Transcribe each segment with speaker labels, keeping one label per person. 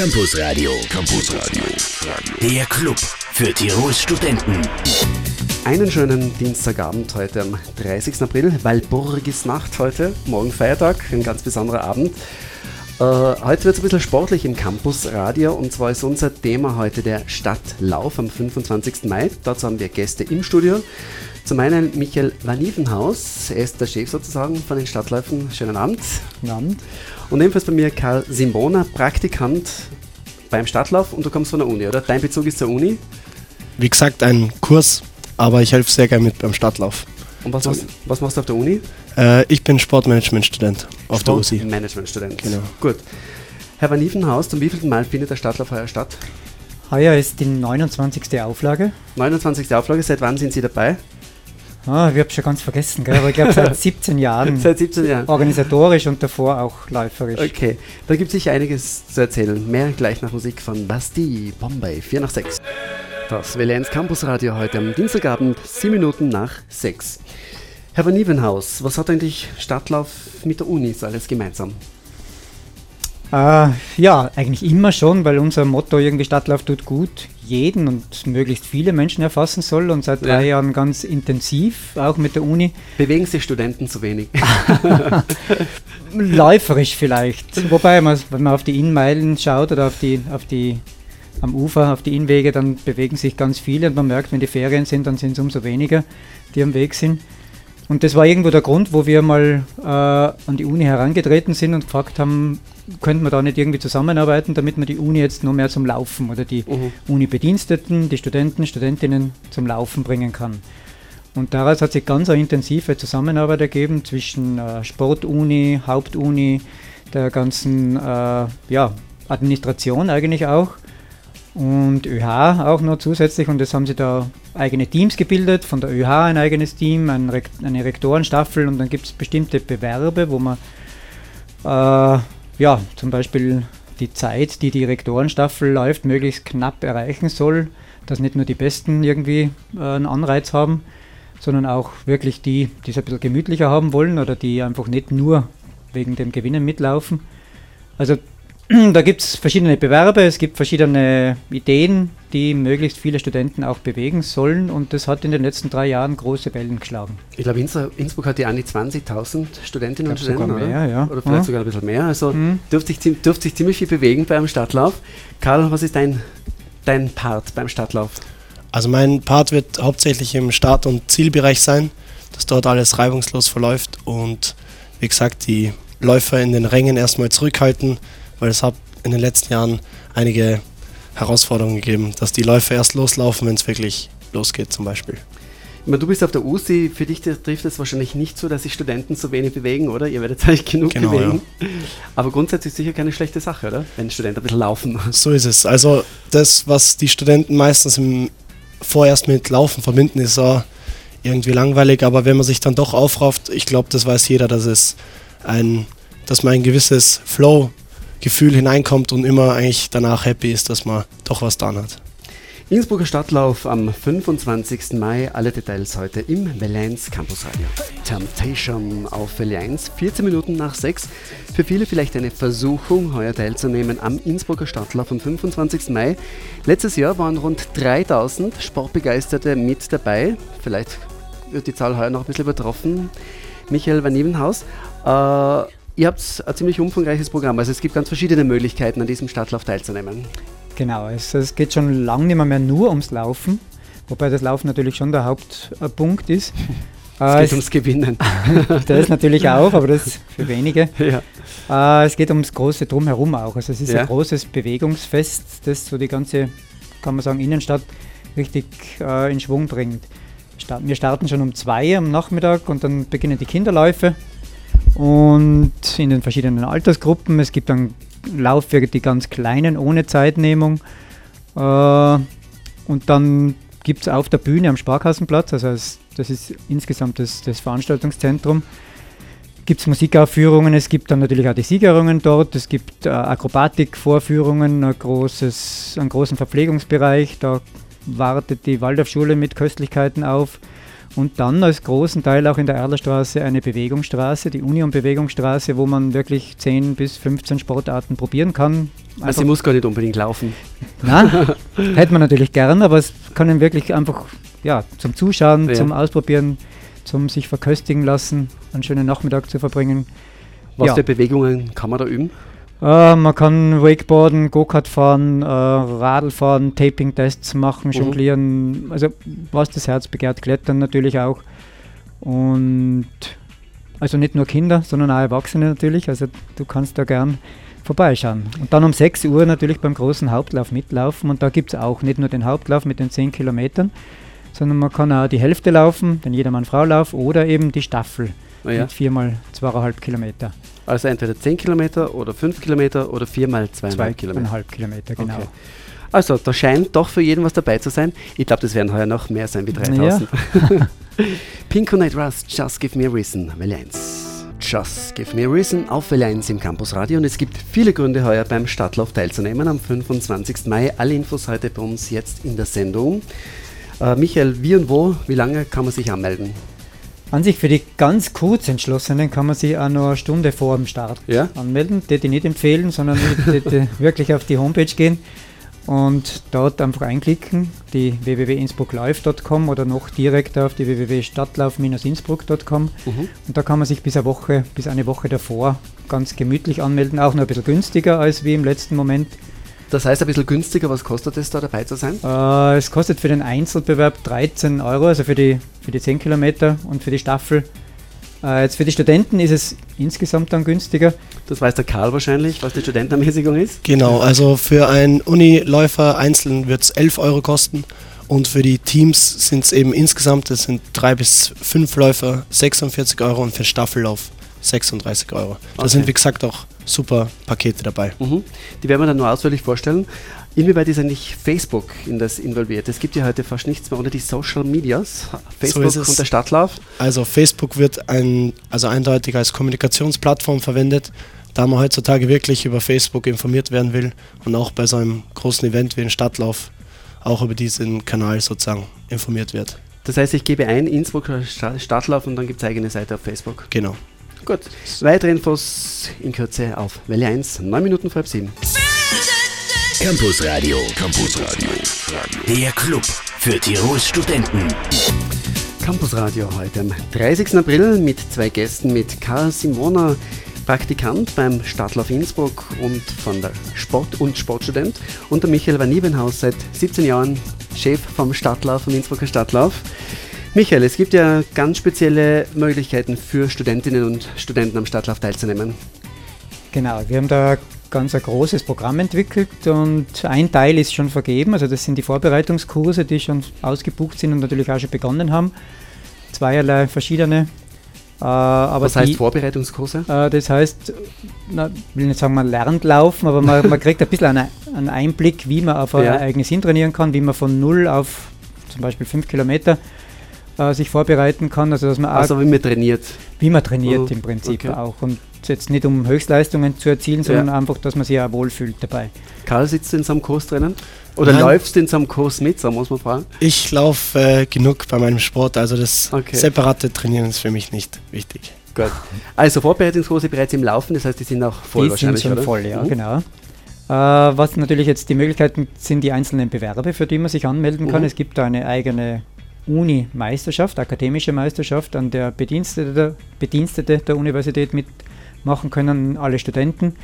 Speaker 1: Campus Radio. Campus Radio. Der Club für Tirols Studenten.
Speaker 2: Einen schönen Dienstagabend heute am 30. April. Walpurgisnacht heute, morgen Feiertag, ein ganz besonderer Abend. Äh, heute wird es ein bisschen sportlich im Campus Radio und zwar ist unser Thema heute der Stadtlauf am 25. Mai. Dazu haben wir Gäste im Studio. Zum einen Michael Vanivenhaus, er ist der Chef sozusagen von den Stadtläufen. Schönen Abend.
Speaker 3: Guten Abend.
Speaker 2: Und ebenfalls bei mir Karl Simona, Praktikant beim Stadtlauf und du kommst von der Uni, oder? Dein Bezug ist zur Uni?
Speaker 4: Wie gesagt, ein Kurs, aber ich helfe sehr gerne mit beim Stadtlauf.
Speaker 2: Und was, machst, was machst du auf der Uni?
Speaker 4: Äh, ich bin Sportmanagement-Student auf der USI.
Speaker 2: Sportmanagement-Student.
Speaker 4: Genau.
Speaker 2: Gut. Herr Van Nivenhaus, zum wievielten Mal findet der Stadtlauf heuer statt?
Speaker 3: Heuer ist die 29. Auflage.
Speaker 2: 29. Auflage, seit wann sind Sie dabei?
Speaker 3: Ah, ich habe schon ganz vergessen, gell? aber ich glaube seit 17 Jahren.
Speaker 2: Seit 17 Jahren.
Speaker 3: Organisatorisch und davor auch läuferisch.
Speaker 2: Okay, da gibt es sicher einiges zu erzählen. Mehr gleich nach Musik von Basti Bombay, 4 nach 6. Das Valenz Campus Radio heute am Dienstagabend, 7 Minuten nach 6. Herr Van Nievenhaus, was hat eigentlich Stadtlauf mit der Uni so alles gemeinsam?
Speaker 3: Äh, ja, eigentlich immer schon, weil unser Motto irgendwie Stadtlauf tut gut, jeden und möglichst viele Menschen erfassen soll und seit drei
Speaker 2: Ja.
Speaker 3: Jahren ganz intensiv, auch mit der Uni.
Speaker 2: Bewegen sich Studenten zu wenig?
Speaker 3: Läuferisch vielleicht. Wobei, man, wenn man auf die Innenmeilen schaut oder auf die, auf die am Ufer, auf die Innenwege, dann bewegen sich ganz viele und man merkt, wenn die Ferien sind, dann sind es umso weniger, die am Weg sind. Und das war irgendwo der Grund, wo wir mal äh, an die Uni herangetreten sind und gefragt haben, könnten wir da nicht irgendwie zusammenarbeiten, damit wir die Uni jetzt noch mehr zum Laufen oder die
Speaker 2: Mhm.
Speaker 3: Uni-Bediensteten, die Studenten, Studentinnen zum Laufen bringen kann. Und daraus hat sich ganz eine intensive Zusammenarbeit ergeben zwischen äh, Sportuni, Hauptuni, der ganzen äh, ja, Administration eigentlich auch und ÖH auch noch zusätzlich. Und das haben sie da eigene Teams gebildet, von der ÖH ein eigenes Team, ein Rek eine Rektorenstaffel und dann gibt es bestimmte Bewerbe, wo man äh, ja, zum Beispiel die Zeit, die die Rektorenstaffel läuft, möglichst knapp erreichen soll, dass nicht nur die Besten irgendwie äh, einen Anreiz haben, sondern auch wirklich die, die es ein bisschen gemütlicher haben wollen oder die einfach nicht nur wegen dem Gewinnen mitlaufen. Also da gibt es verschiedene Bewerbe, es gibt verschiedene Ideen, die möglichst viele Studenten auch bewegen sollen und das hat in den letzten drei Jahren große Wellen geschlagen.
Speaker 2: Ich glaube, Innsbruck hat ja an die 20.000 Studentinnen und Studenten,
Speaker 3: sogar mehr,
Speaker 2: oder?
Speaker 3: ja.
Speaker 2: Oder vielleicht
Speaker 3: Ja.
Speaker 2: sogar ein bisschen mehr. Also
Speaker 3: Mhm.
Speaker 2: dürfte, sich, dürfte sich ziemlich viel bewegen beim Stadtlauf. Karl, was ist dein, dein Part beim Stadtlauf?
Speaker 4: Also mein Part wird hauptsächlich im Start- und Zielbereich sein, dass dort alles reibungslos verläuft und wie gesagt die Läufer in den Rängen erstmal zurückhalten, weil es hat in den letzten Jahren einige Herausforderungen gegeben, dass die Läufer erst loslaufen, wenn es wirklich losgeht zum Beispiel.
Speaker 2: Du bist auf der USI, für dich trifft es wahrscheinlich nicht so, dass sich Studenten so wenig bewegen, oder? Ihr werdet euch genug
Speaker 4: Genau,
Speaker 2: bewegen. Aber grundsätzlich sicher keine schlechte Sache, oder? Wenn Studenten ein bisschen laufen.
Speaker 4: So ist es. Also das, was die Studenten meistens im vorerst mit Laufen verbinden, ist auch irgendwie langweilig, aber wenn man sich dann doch aufrafft, ich glaube, das weiß jeder, dass es ein, dass man ein gewisses Flow-Gefühl hineinkommt und immer eigentlich danach happy ist, dass man doch was dran hat.
Speaker 2: Innsbrucker Stadtlauf am 25. Mai. Alle Details heute im Valenz Campus Radio. Temptation auf Valenz, 14 Minuten nach 6. Für viele vielleicht eine Versuchung, heuer teilzunehmen am Innsbrucker Stadtlauf am 25. Mai. Letztes Jahr waren rund 3000 Sportbegeisterte mit dabei. Vielleicht wird die Zahl heuer noch ein bisschen übertroffen. Michael Van Nievenhaus, äh, ihr habt ein ziemlich umfangreiches Programm. Also es gibt ganz verschiedene Möglichkeiten, an diesem Stadtlauf teilzunehmen.
Speaker 3: Genau, es, es geht schon lange nicht mehr, nur ums Laufen, wobei das Laufen natürlich schon der Hauptpunkt ist.
Speaker 2: Es
Speaker 3: Äh,
Speaker 2: geht
Speaker 3: es-
Speaker 2: ums Gewinnen.
Speaker 3: das natürlich auch, aber das für wenige.
Speaker 2: ja.
Speaker 3: Äh, es geht ums große Drumherum auch. Also es ist
Speaker 2: Ja.
Speaker 3: ein großes Bewegungsfest, das so die ganze, kann man sagen, Innenstadt richtig äh, in Schwung bringt. Wir starten schon um zwei am Nachmittag und dann beginnen die Kinderläufe und in den verschiedenen Altersgruppen. Es gibt dann Laufwege, die ganz kleinen, ohne Zeitnehmung. Äh, und dann gibt es auf der Bühne am Sparkassenplatz, also das ist insgesamt das, das Veranstaltungszentrum, gibt es Musikaufführungen, es gibt dann natürlich auch die Siegerungen dort, es gibt äh, Akrobatikvorführungen, ein großes, einen großen Verpflegungsbereich, da wartet die Waldorfschule mit Köstlichkeiten auf Und dann als großen Teil auch in der Erlerstraße eine Bewegungsstraße, die Union-Bewegungsstraße, wo man wirklich 10 bis 15 Sportarten probieren kann.
Speaker 2: Einfach also sie muss gar nicht unbedingt laufen.
Speaker 3: Nein, hätte man natürlich gern, aber es kann wirklich einfach ja, zum Zuschauen, ja. zum Ausprobieren, zum sich verköstigen lassen, einen schönen Nachmittag zu verbringen.
Speaker 2: Was ja. für Bewegungen kann man da üben?
Speaker 3: Uh, man kann Wakeboarden, Go-Kart fahren, uh, Radl fahren, Taping-Tests machen, mhm. jonglieren, also was das Herz begehrt, klettern natürlich auch. Und also nicht nur Kinder, sondern auch Erwachsene natürlich. Also du kannst da gern vorbeischauen. Und dann um 6 Uhr natürlich beim großen Hauptlauf mitlaufen. Und da gibt es auch nicht nur den Hauptlauf mit den 10 Kilometern, sondern man kann auch die Hälfte laufen, den Jedermann-Frau-Lauf oder eben die Staffel oh ja. mit 4 mal 2,5 Kilometer.
Speaker 2: Also entweder 10 Kilometer oder 5 Kilometer oder 4 mal 2,5 Kilometer. 2,5
Speaker 3: Kilometer, genau. Okay.
Speaker 2: Also da scheint doch für jeden was dabei zu sein. Ich glaube, das werden heuer noch mehr sein wie 3000. Ja. Pink Night Rust, Just Give Me a Reason, Welle 1. Just Give Me a Reason auf Welle 1 im Campus Radio und es gibt viele Gründe heuer beim Stadtlauf teilzunehmen am 25. Mai. Alle Infos heute bei uns jetzt in der Sendung. Äh, Michael, wie und wo, wie lange kann man sich anmelden?
Speaker 3: An sich für die ganz kurz Entschlossenen kann man sich auch noch eine Stunde vor dem Start ja? anmelden. Die, die nicht empfehlen, sondern die wirklich auf die Homepage gehen und dort einfach einklicken, die www.innsbrucklive.com oder noch direkt auf die www.stadtlauf-innsbruck.com. Mhm. Und da kann man sich bis eine Woche, bis eine Woche davor ganz gemütlich anmelden, auch noch ein bisschen günstiger als wie im letzten Moment.
Speaker 2: Das heißt ein bisschen günstiger, was kostet es da dabei zu sein?
Speaker 3: Äh, es kostet für den Einzelbewerb 13 Euro, also für die, für die 10 Kilometer und für die Staffel. Äh, jetzt für die Studenten ist es insgesamt dann günstiger.
Speaker 2: Das weiß der Karl wahrscheinlich, was die Studentenermäßigung ist.
Speaker 4: Genau, also für einen Uniläufer einzeln wird es 11 Euro kosten und für die Teams sind es eben insgesamt, das sind drei bis fünf Läufer 46 Euro und für Staffellauf 36 Euro. Da okay. sind wie gesagt auch super Pakete dabei.
Speaker 2: Mhm. Die werden wir dann nur ausführlich vorstellen. Inwieweit ist eigentlich Facebook in das involviert? Es gibt ja heute fast nichts mehr ohne die Social Medias. Facebook so und der Stadtlauf.
Speaker 4: Also Facebook wird ein, also eindeutig als Kommunikationsplattform verwendet, da man heutzutage wirklich über Facebook informiert werden will und auch bei so einem großen Event wie ein Stadtlauf auch über diesen Kanal sozusagen informiert wird.
Speaker 2: Das heißt, ich gebe ein Innsbrucker Stadtlauf und dann gibt es eigene Seite auf Facebook.
Speaker 4: Genau.
Speaker 2: Gut, weitere Infos in Kürze auf Welle 1, 9 Minuten vor halb 7.
Speaker 1: Campus Radio, Campus Radio, der Club für Tirols Studenten.
Speaker 2: Campus Radio heute am 30. April mit zwei Gästen, mit Karl Simona, Praktikant beim Stadtlauf Innsbruck und von der Sport- und Sportstudent und der Michael van Niebenhaus, seit 17 Jahren Chef vom Stadtlauf, vom Innsbrucker Stadtlauf. Michael, es gibt ja ganz spezielle Möglichkeiten für Studentinnen und Studenten am Stadtlauf teilzunehmen.
Speaker 3: Genau, wir haben da ganz ein großes Programm entwickelt und ein Teil ist schon vergeben, also das sind die Vorbereitungskurse, die schon ausgebucht sind und natürlich auch schon begonnen haben. Zweierlei verschiedene.
Speaker 2: Äh, aber Was heißt die, Vorbereitungskurse?
Speaker 3: Äh, das heißt, na, ich will nicht sagen, man lernt laufen, aber man, man kriegt ein bisschen einen, einen, Einblick, wie man auf ein ja. Ereignis hintrainieren kann, wie man von null auf zum Beispiel fünf Kilometer äh, sich vorbereiten kann. Also, dass man
Speaker 2: also wie man trainiert.
Speaker 3: Wie man trainiert oh, im Prinzip okay. auch. Und jetzt nicht um Höchstleistungen zu erzielen, sondern ja. einfach, dass man sich auch wohlfühlt dabei.
Speaker 2: Karl, sitzt du in so einem Kurs drinnen? Oder Nein. läufst du in so einem Kurs mit, so muss man fragen?
Speaker 4: Ich laufe äh, genug bei meinem Sport, also das okay. separate Trainieren ist für mich nicht wichtig.
Speaker 2: Gut. Also Vorbereitungskurse bereits im Laufen, das heißt, die sind auch voll
Speaker 3: die
Speaker 2: wahrscheinlich,
Speaker 3: sind schon oder? voll, ja, mhm. genau. Äh, was natürlich jetzt die Möglichkeiten sind, die einzelnen Bewerbe, für die man sich anmelden kann. Mhm. Es gibt da eine eigene Uni-Meisterschaft, akademische Meisterschaft, an der Bedienstete, Bedienstete der Universität mitmachen können, alle Studenten.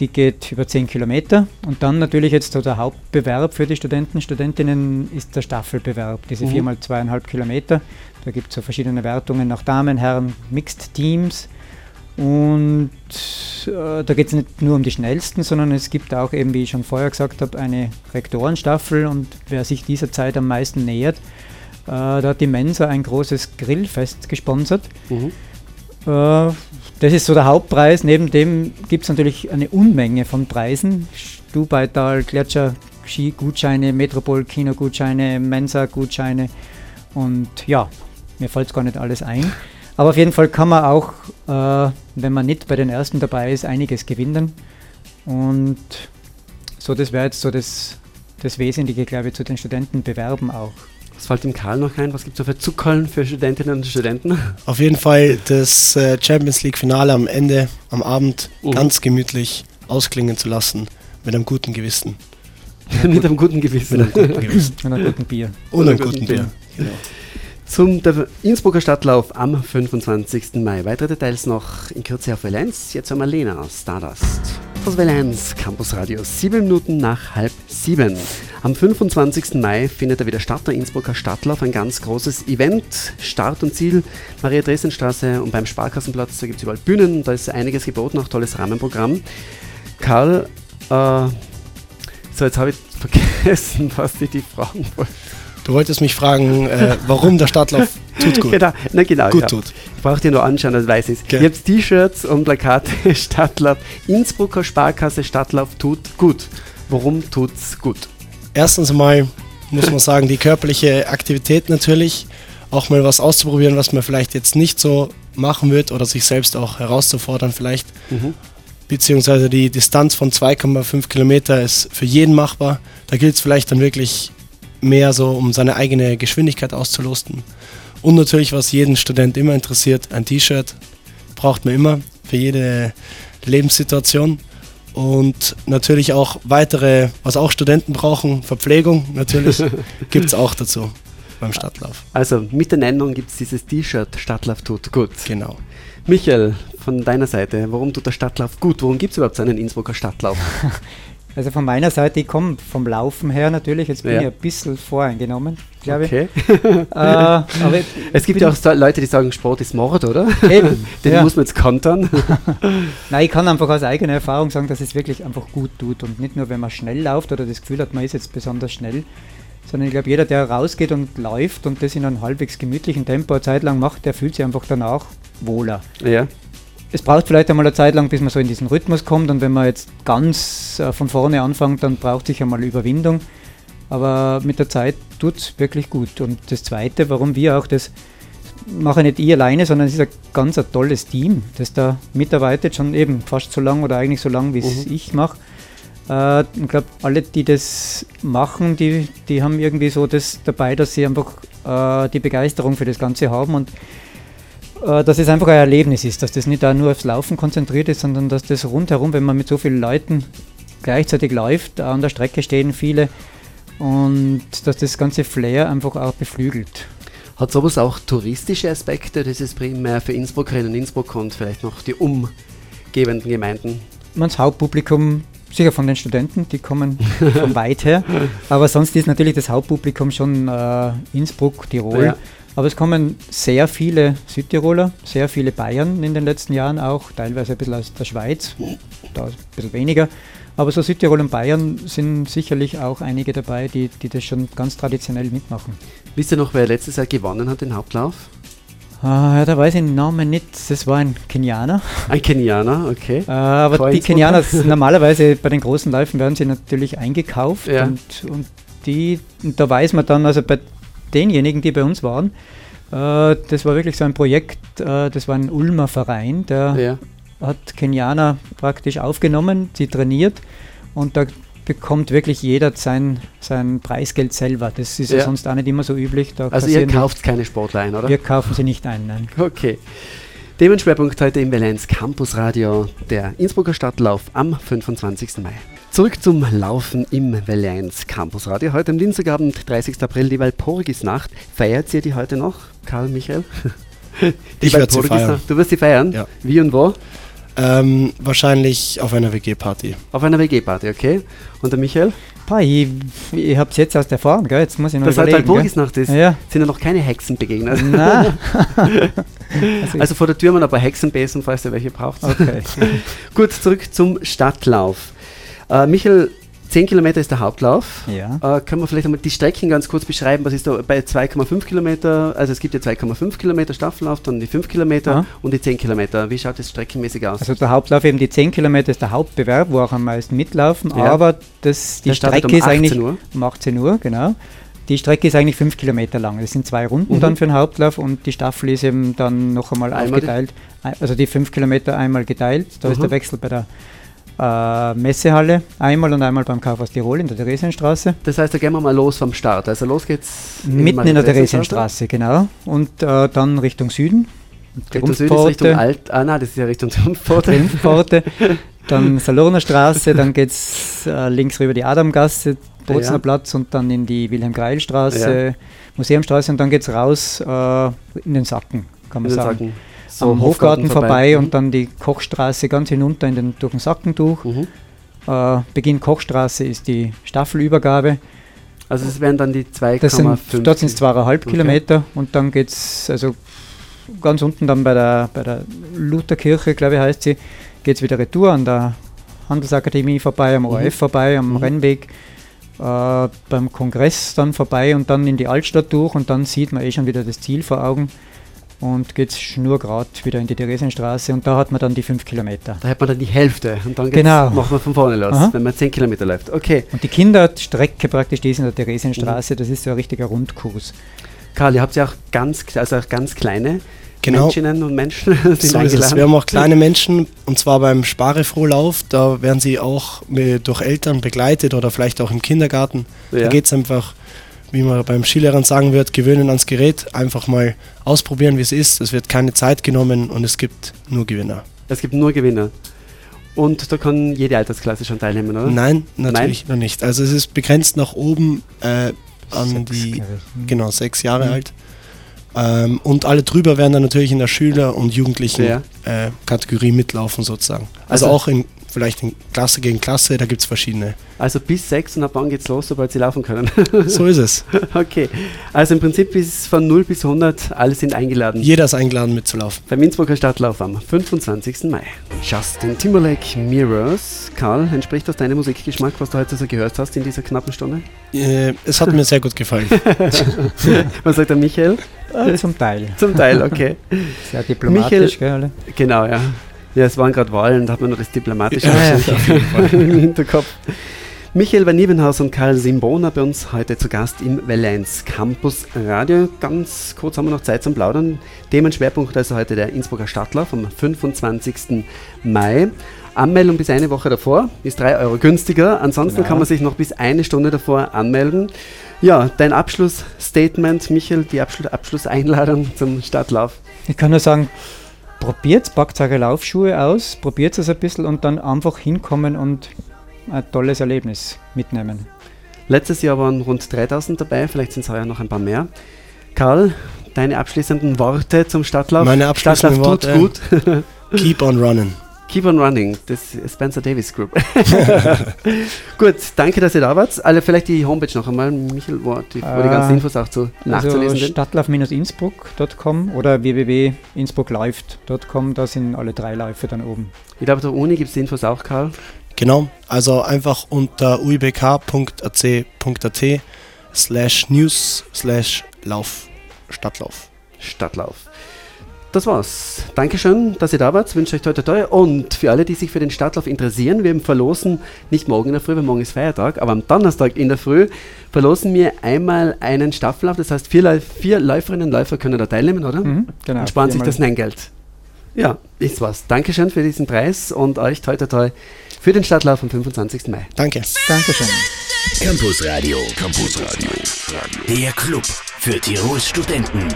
Speaker 3: Die geht über 10 Kilometer. Und dann natürlich jetzt so der Hauptbewerb für die Studenten, Studentinnen ist der Staffelbewerb, diese mhm. 4 mal 2,5 Kilometer. Da gibt es so verschiedene Wertungen nach Damen, Herren, Mixed Teams. Und äh, da geht es nicht nur um die schnellsten, sondern es gibt auch eben, wie ich schon vorher gesagt habe, eine Rektorenstaffel und wer sich dieser Zeit am meisten nähert, äh, da hat die Mensa ein großes Grillfest gesponsert. Mhm. Äh, das ist so der Hauptpreis. Neben dem gibt es natürlich eine Unmenge von Preisen. Stubaital, Gletscher, Ski-Gutscheine, Metropol-Kino-Gutscheine, Mensa-Gutscheine und ja, mir fällt es gar nicht alles ein. Aber auf jeden Fall kann man auch, äh, wenn man nicht bei den ersten dabei ist, einiges gewinnen. Und so, das wäre jetzt so das, das Wesentliche, glaube ich, zu den Studentenbewerben auch.
Speaker 2: Was fällt dem Karl noch ein? Was gibt es für Zuckerln für Studentinnen und Studenten?
Speaker 4: Auf jeden Fall das äh, Champions League Finale am Ende, am Abend,
Speaker 2: Mhm.
Speaker 4: ganz gemütlich ausklingen zu lassen. Mit einem guten Gewissen.
Speaker 2: Mit einem guten Gewissen.
Speaker 4: Mit einem guten Gewissen.
Speaker 3: Und einem guten Bier.
Speaker 4: Und einem guten
Speaker 2: Bier.
Speaker 4: Bier. Genau.
Speaker 2: Zum der Innsbrucker Stadtlauf am 25. Mai. Weitere Details noch in Kürze auf Valenz. Jetzt haben wir Lena aus Stardust. Das Valenz Campus Radio, sieben Minuten nach halb sieben. Am 25. Mai findet er wieder statt, der Innsbrucker Stadtlauf, ein ganz großes Event. Start und Ziel, Maria-Dresden-Straße und beim Sparkassenplatz, da gibt es überall Bühnen, da ist einiges geboten, auch tolles Rahmenprogramm. Karl, äh, so jetzt habe ich vergessen, was ich die fragen wollte.
Speaker 4: Du wolltest mich fragen, äh, warum der Stadtlauf tut gut.
Speaker 2: Genau, na genau.
Speaker 4: Gut
Speaker 2: ja.
Speaker 4: tut.
Speaker 2: Ich brauche dir nur anschauen, das weiß ich.
Speaker 4: Okay.
Speaker 2: Ihr habt T-Shirts und Plakate Stadtlauf. Innsbrucker Sparkasse Stadtlauf tut gut. Warum tut's gut?
Speaker 4: Erstens mal muss man sagen, die körperliche Aktivität natürlich. Auch mal was auszuprobieren, was man vielleicht jetzt nicht so machen wird oder sich selbst auch herauszufordern vielleicht. Beziehungsweise die Distanz von 2,5 Kilometer ist für jeden machbar. Da gilt es vielleicht dann wirklich mehr so, um seine eigene Geschwindigkeit auszulosten. Und natürlich, was jeden Student immer interessiert, ein T-Shirt braucht man immer für jede Lebenssituation. Und natürlich auch weitere, was auch Studenten brauchen, Verpflegung natürlich, gibt es auch dazu beim Stadtlauf.
Speaker 2: Also mit der Nennung gibt es dieses T-Shirt Stadtlauf tut gut.
Speaker 4: Genau.
Speaker 2: Michael, von deiner Seite, warum tut der Stadtlauf gut? Warum gibt es überhaupt so einen Innsbrucker Stadtlauf?
Speaker 3: Also von meiner Seite, ich komme vom Laufen her natürlich, jetzt bin
Speaker 2: Ja.
Speaker 3: ich ein bisschen voreingenommen, glaube
Speaker 2: Okay.
Speaker 3: ich. Äh, aber
Speaker 2: Es gibt ja auch Leute, die sagen, Sport ist Mord, oder?
Speaker 3: Eben,
Speaker 2: Den
Speaker 3: ja.
Speaker 2: muss man jetzt kontern.
Speaker 3: Nein, ich kann einfach aus eigener Erfahrung sagen, dass es wirklich einfach gut tut. Und nicht nur, wenn man schnell läuft oder das Gefühl hat, man ist jetzt besonders schnell, sondern ich glaube, jeder, der rausgeht und läuft und das in einem halbwegs gemütlichen Tempo eine Zeit lang macht, der fühlt sich einfach danach wohler.
Speaker 2: ja.
Speaker 3: Es braucht vielleicht einmal eine Zeit lang, bis man so in diesen Rhythmus kommt und wenn man jetzt ganz äh, von vorne anfängt, dann braucht sich einmal Überwindung. Aber mit der Zeit tut es wirklich gut. Und das Zweite, warum wir auch das mache nicht ich alleine, sondern es ist ein ganz ein tolles Team, das da mitarbeitet, schon eben fast so lang oder eigentlich so lang, wie es ich mache. Äh, ich glaube, alle, die das machen, die, die haben irgendwie so das dabei, dass sie einfach äh, die Begeisterung für das Ganze haben und dass es einfach ein Erlebnis ist, dass das nicht da nur aufs Laufen konzentriert ist, sondern dass das rundherum, wenn man mit so vielen Leuten gleichzeitig läuft, an der Strecke stehen viele und dass das ganze Flair einfach auch beflügelt.
Speaker 2: Hat sowas auch touristische Aspekte? Das ist primär für Innsbruckerinnen und Innsbruck und vielleicht noch die umgebenden Gemeinden.
Speaker 3: Man das Hauptpublikum, sicher von den Studenten, die kommen von weit her, aber sonst ist natürlich das Hauptpublikum schon äh, Innsbruck, Tirol.
Speaker 2: Ja.
Speaker 3: Aber es kommen sehr viele Südtiroler, sehr viele Bayern in den letzten Jahren auch, teilweise ein bisschen aus der Schweiz, da ein bisschen weniger. Aber so Südtirol und Bayern sind sicherlich auch einige dabei, die, die das schon ganz traditionell mitmachen.
Speaker 2: Wisst ihr noch, wer letztes Jahr gewonnen hat den Hauptlauf?
Speaker 3: Ah, ja, da weiß ich den Namen nicht, das war ein Kenianer.
Speaker 2: Ein Kenianer, okay.
Speaker 3: Äh, aber die? Kenianer, normalerweise bei den großen Läufen werden sie natürlich eingekauft
Speaker 2: Ja.
Speaker 3: und, und die, und da weiß man dann, also bei denjenigen, die bei uns waren, äh, das war wirklich so ein Projekt, äh, das war ein Ulmer Verein, der
Speaker 2: Ja.
Speaker 3: hat Kenianer praktisch aufgenommen, sie trainiert und da bekommt wirklich jeder sein, sein Preisgeld selber. Das ist ja.
Speaker 2: Ja.
Speaker 3: sonst auch nicht immer so üblich. Da
Speaker 2: Also ihr kauft keine Sportler ein, oder?
Speaker 3: wir kaufen sie nicht ein, nein.
Speaker 2: Okay. Themenschwerpunkt heute im Valenz Campus Radio, der Innsbrucker Stadtlauf am 25. Mai. Zurück zum Laufen im Valenz Campus Radio. Heute am Dienstagabend, 30. April, die Walpurgisnacht. Feiert ihr die heute noch, Karl Michael? Die
Speaker 4: Ich werd sie
Speaker 2: Walpurgisnacht.
Speaker 4: feiern.
Speaker 2: Du wirst sie feiern?
Speaker 4: Ja.
Speaker 2: Wie und wo?
Speaker 4: Ähm, wahrscheinlich auf einer WG-Party.
Speaker 2: Auf einer WG-Party, okay. Und der Michael?
Speaker 3: Pa, ich ich habe es jetzt aus der Erfahrung, gell? jetzt muss ich noch
Speaker 2: Das halt
Speaker 3: überlegen. gell?
Speaker 2: Walpurgisnacht ist,
Speaker 3: Ja.
Speaker 2: sind ja noch keine Hexen begegnet.
Speaker 3: Nein. also,
Speaker 2: Also vor der Tür haben wir ein paar Hexenbesen, falls ihr welche braucht.
Speaker 3: okay.
Speaker 2: Gut, zurück zum Stadtlauf. Äh, Michael, 10 Kilometer ist der Hauptlauf.
Speaker 3: Ja.
Speaker 2: Äh, können wir vielleicht einmal die Strecken ganz kurz beschreiben? Was ist da bei 2,5 Kilometer? Also es gibt ja 2,5 Kilometer Staffellauf, dann die 5 Kilometer
Speaker 3: Ja.
Speaker 2: und die 10 Kilometer. Wie schaut das streckenmäßig aus?
Speaker 3: Also der Hauptlauf eben die 10 Kilometer ist der Hauptbewerb, wo auch am meisten mitlaufen,
Speaker 2: Ja.
Speaker 3: aber das, die
Speaker 2: Der
Speaker 3: Strecke
Speaker 2: um
Speaker 3: ist eigentlich
Speaker 2: 18 Uhr.
Speaker 3: um 18 Uhr, genau. Die Strecke ist eigentlich 5 Kilometer lang. Das sind zwei Runden
Speaker 2: Mhm.
Speaker 3: dann für den Hauptlauf und die Staffel ist eben dann noch einmal
Speaker 2: Einmal
Speaker 3: aufgeteilt. Also die 5 Kilometer einmal geteilt, da ist
Speaker 2: Mhm.
Speaker 3: der Wechsel bei der äh, Messehalle einmal und einmal beim Kaufhaus Tirol in der Theresienstraße.
Speaker 2: Das heißt, da gehen wir mal los vom Start. Also los geht's.
Speaker 3: Mitten in der Theresienstraße, genau. Und äh, dann Richtung Süden.
Speaker 2: Richtung Süden ist Richtung Alt. Ah, nein, das ist ja Richtung Triumphpforte.
Speaker 3: Triumphpforte. dann Salurner Straße, dann geht es äh, links rüber die Adamgasse, Bozner ja. Platz und dann in die Wilhelm-Greil-Straße, ja. Museumstraße und dann geht es raus äh, in den Sacken, kann man sagen. Sacken. So Am Hofgarten, Hofgarten vorbei, vorbei und dann die Kochstraße ganz hinunter in den, durch den Sacken durch. Mhm. Äh, Beginn Kochstraße ist die Staffelübergabe.
Speaker 2: Also es wären dann die 2,5
Speaker 3: Dort sind es zweieinhalb okay. Kilometer und dann geht es, also ganz unten dann bei der, bei der Lutherkirche, glaube ich heißt sie, geht es wieder retour an der Handelsakademie vorbei, am mhm. ORF vorbei, am mhm. Rennweg, äh, beim Kongress dann vorbei und dann in die Altstadt durch und dann sieht man eh schon wieder das Ziel vor Augen und geht schnurgerade wieder in die Theresienstraße und da hat man dann die 5 Kilometer.
Speaker 2: Da hat man dann die Hälfte und dann
Speaker 3: genau.
Speaker 2: macht man von vorne los, Aha. wenn man 10 Kilometer läuft. Okay.
Speaker 3: Und die Kinderstrecke praktisch, die ist in der Theresienstraße, mhm. das ist so ein richtiger Rundkurs.
Speaker 2: Karl, ihr habt ja auch ganz, also auch ganz kleine genau. Menschinnen und Menschen
Speaker 4: sind so eingeladen. Wir haben auch kleine Menschen und zwar beim Sparefrohlauf, da werden sie auch durch Eltern begleitet oder vielleicht auch im Kindergarten. Ja. Da geht es einfach wie man beim Skilehrern sagen wird, gewöhnen ans Gerät, einfach mal ausprobieren, wie es ist. Es wird keine Zeit genommen und es gibt nur Gewinner.
Speaker 2: Es gibt nur Gewinner. Und da kann jede Altersklasse schon teilnehmen, oder?
Speaker 4: Nein, natürlich Nein? noch nicht. Also es ist begrenzt nach oben äh, an sechs die, Jahre. genau, sechs Jahre mhm. alt. Ähm, und alle drüber werden dann natürlich in der Schüler- und Jugendlichen-Kategorie ja. äh, mitlaufen sozusagen. Also, also, auch in vielleicht in Klasse gegen Klasse, da gibt es verschiedene.
Speaker 2: Also bis sechs und ab wann geht's los, sobald sie laufen können?
Speaker 4: so ist es.
Speaker 2: Okay, also im Prinzip ist von 0 bis 100, alle sind eingeladen.
Speaker 4: Jeder ist eingeladen mitzulaufen.
Speaker 2: Beim Innsbrucker Stadtlauf am 25. Mai. Justin Timberlake Mirrors. Karl, entspricht das deinem Musikgeschmack, was du heute so gehört hast in dieser knappen Stunde?
Speaker 4: Äh, es hat mir sehr gut gefallen.
Speaker 2: was sagt der Michael?
Speaker 3: Äh, zum Teil.
Speaker 2: Zum Teil, okay.
Speaker 3: Sehr diplomatisch,
Speaker 2: Michael, gell? Genau, ja. Ja, es waren gerade Wahlen, da hat man noch das Diplomatische ja, ja, im Hinterkopf. Michael van Niebenhaus und Karl Simbona bei uns heute zu Gast im Valenz Campus Radio. Ganz kurz haben wir noch Zeit zum Plaudern. Themenschwerpunkt also heute der Innsbrucker Stadtlauf am 25. Mai. Anmeldung bis eine Woche davor ist 3 Euro günstiger. Ansonsten genau. kann man sich noch bis eine Stunde davor anmelden. Ja, dein Abschlussstatement, Michael, die Abschluss Abschlusseinladung zum Stadtlauf.
Speaker 3: Ich kann nur sagen, probiert, packt eure Laufschuhe aus, probiert es ein bisschen und dann einfach hinkommen und ein tolles Erlebnis mitnehmen.
Speaker 2: Letztes Jahr waren rund 3000 dabei, vielleicht sind es heuer noch ein paar mehr. Karl, deine abschließenden Worte zum Stadtlauf?
Speaker 4: Meine abschließenden Worte. Gut. Keep on running.
Speaker 2: Keep on Running, das Spencer Davis Group. Gut, danke, dass ihr da wart. Alle vielleicht die Homepage noch einmal, Michael, wo die, wo die ganzen äh, Infos auch nachzulesen also
Speaker 3: sind. Stadtlauf-innsbruck.com oder www.innsbrucklive.com, da sind alle drei Läufe dann oben.
Speaker 2: Ich glaube, der Uni gibt es die Infos auch, Karl.
Speaker 4: Genau, also einfach unter uibk.ac.at slash news slash Lauf, Stadtlauf.
Speaker 2: Stadtlauf das war's. Dankeschön, dass ihr da wart. Ich wünsche euch toi toi. Und für alle, die sich für den Stadtlauf interessieren, wir verlosen nicht morgen in der Früh, weil morgen ist Feiertag, aber am Donnerstag in der Früh verlosen wir einmal einen Staffellauf. Das heißt, vier, vier Läuferinnen und Läufer können da teilnehmen, oder? Mhm, genau. Und sparen sich das Neingeld. Ja, ist was. Dankeschön für diesen Preis und euch toi toi toi für den Stadtlauf am 25. Mai.
Speaker 4: Danke.
Speaker 3: Dankeschön.
Speaker 1: Campus Radio. Campus Radio. Der Club für Tirols Studenten.